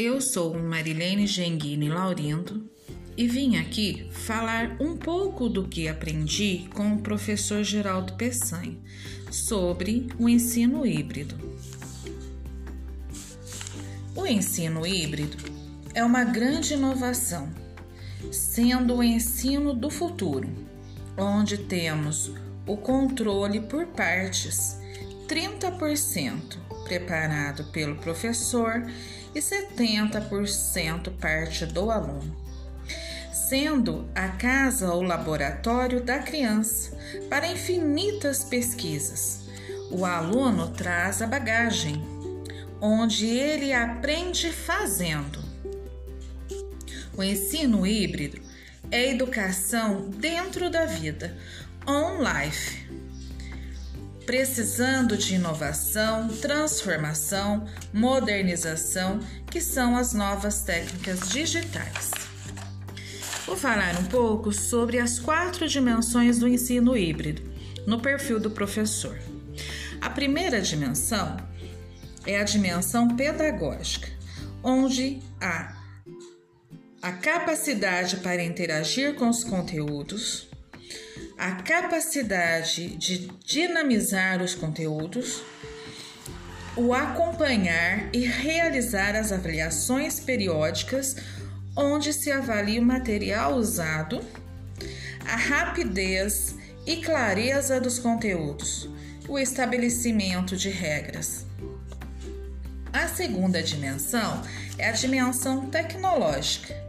Eu sou Marilene Genguini Laurindo e vim aqui falar um pouco do que aprendi com o professor Geraldo Peçanha sobre o ensino híbrido. O ensino híbrido é uma grande inovação, sendo o ensino do futuro, onde temos o controle por partes, 30% preparado pelo professor e 70% parte do aluno, sendo a casa ou laboratório da criança para infinitas pesquisas. O aluno traz a bagagem, onde ele aprende fazendo. O ensino híbrido é educação dentro da vida, on life precisando de inovação, transformação, modernização, que são as novas técnicas digitais. Vou falar um pouco sobre as quatro dimensões do ensino híbrido no perfil do professor. A primeira dimensão é a dimensão pedagógica, onde há a capacidade para interagir com os conteúdos, a capacidade de dinamizar os conteúdos, o acompanhar e realizar as avaliações periódicas, onde se avalia o material usado, a rapidez e clareza dos conteúdos, o estabelecimento de regras. A segunda dimensão é a dimensão tecnológica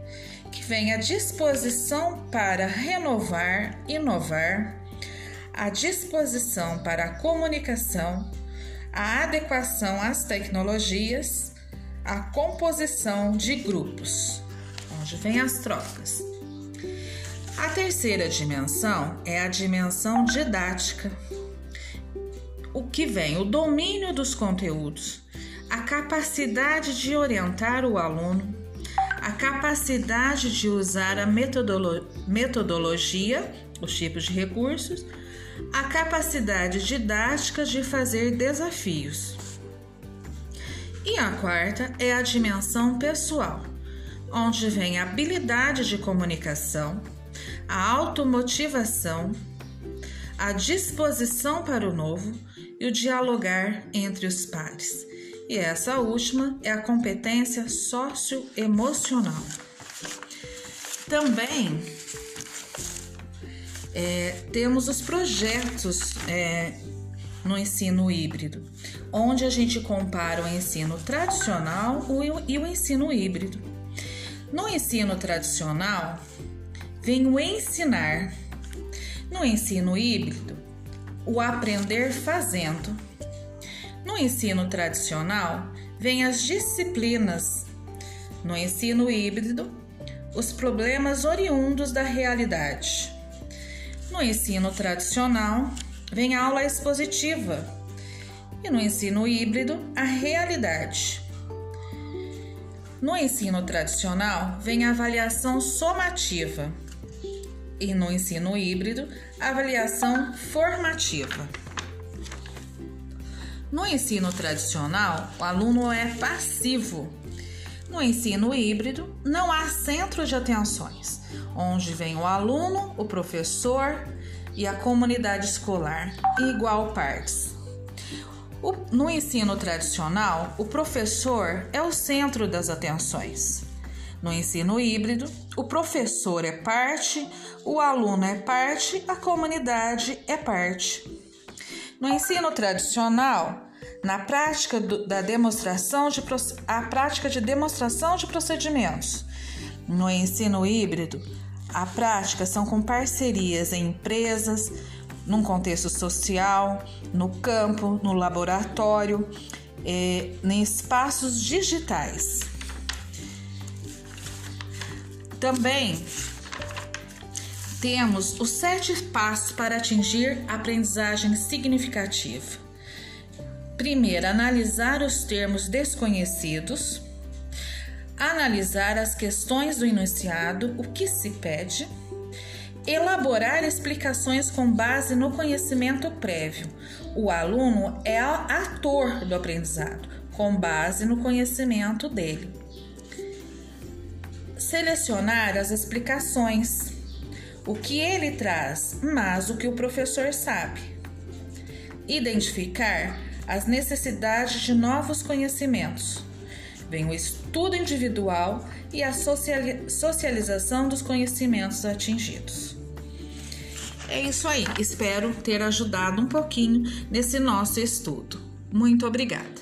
vem a disposição para renovar, inovar, a disposição para a comunicação, a adequação às tecnologias, a composição de grupos, onde vem as trocas. A terceira dimensão é a dimensão didática, o que vem? O domínio dos conteúdos, a capacidade de orientar o aluno, a capacidade de usar a metodolo metodologia, os tipos de recursos, a capacidade didática de fazer desafios. E a quarta é a dimensão pessoal, onde vem a habilidade de comunicação, a automotivação, a disposição para o novo e o dialogar entre os pares. E essa última é a competência socioemocional. Também é, temos os projetos é, no ensino híbrido, onde a gente compara o ensino tradicional e o ensino híbrido. No ensino tradicional, vem o ensinar. No ensino híbrido, o aprender fazendo. No ensino tradicional, vêm as disciplinas. No ensino híbrido, os problemas oriundos da realidade. No ensino tradicional, vem a aula expositiva. E no ensino híbrido, a realidade. No ensino tradicional, vem a avaliação somativa. E no ensino híbrido, a avaliação formativa. No ensino tradicional, o aluno é passivo. No ensino híbrido, não há centro de atenções, onde vem o aluno, o professor e a comunidade escolar em igual partes. O, no ensino tradicional, o professor é o centro das atenções. No ensino híbrido, o professor é parte, o aluno é parte, a comunidade é parte. No ensino tradicional, na prática do, da demonstração de a prática de demonstração de procedimentos. No ensino híbrido, a prática são com parcerias em empresas, num contexto social, no campo, no laboratório, eh, em espaços digitais. Também temos os sete passos para atingir aprendizagem significativa. Primeiro, analisar os termos desconhecidos, analisar as questões do enunciado, o que se pede, elaborar explicações com base no conhecimento prévio. O aluno é ator do aprendizado, com base no conhecimento dele. selecionar as explicações, o que ele traz, mas o que o professor sabe. Identificar as necessidades de novos conhecimentos. Vem o estudo individual e a socialização dos conhecimentos atingidos. É isso aí, espero ter ajudado um pouquinho nesse nosso estudo. Muito obrigada!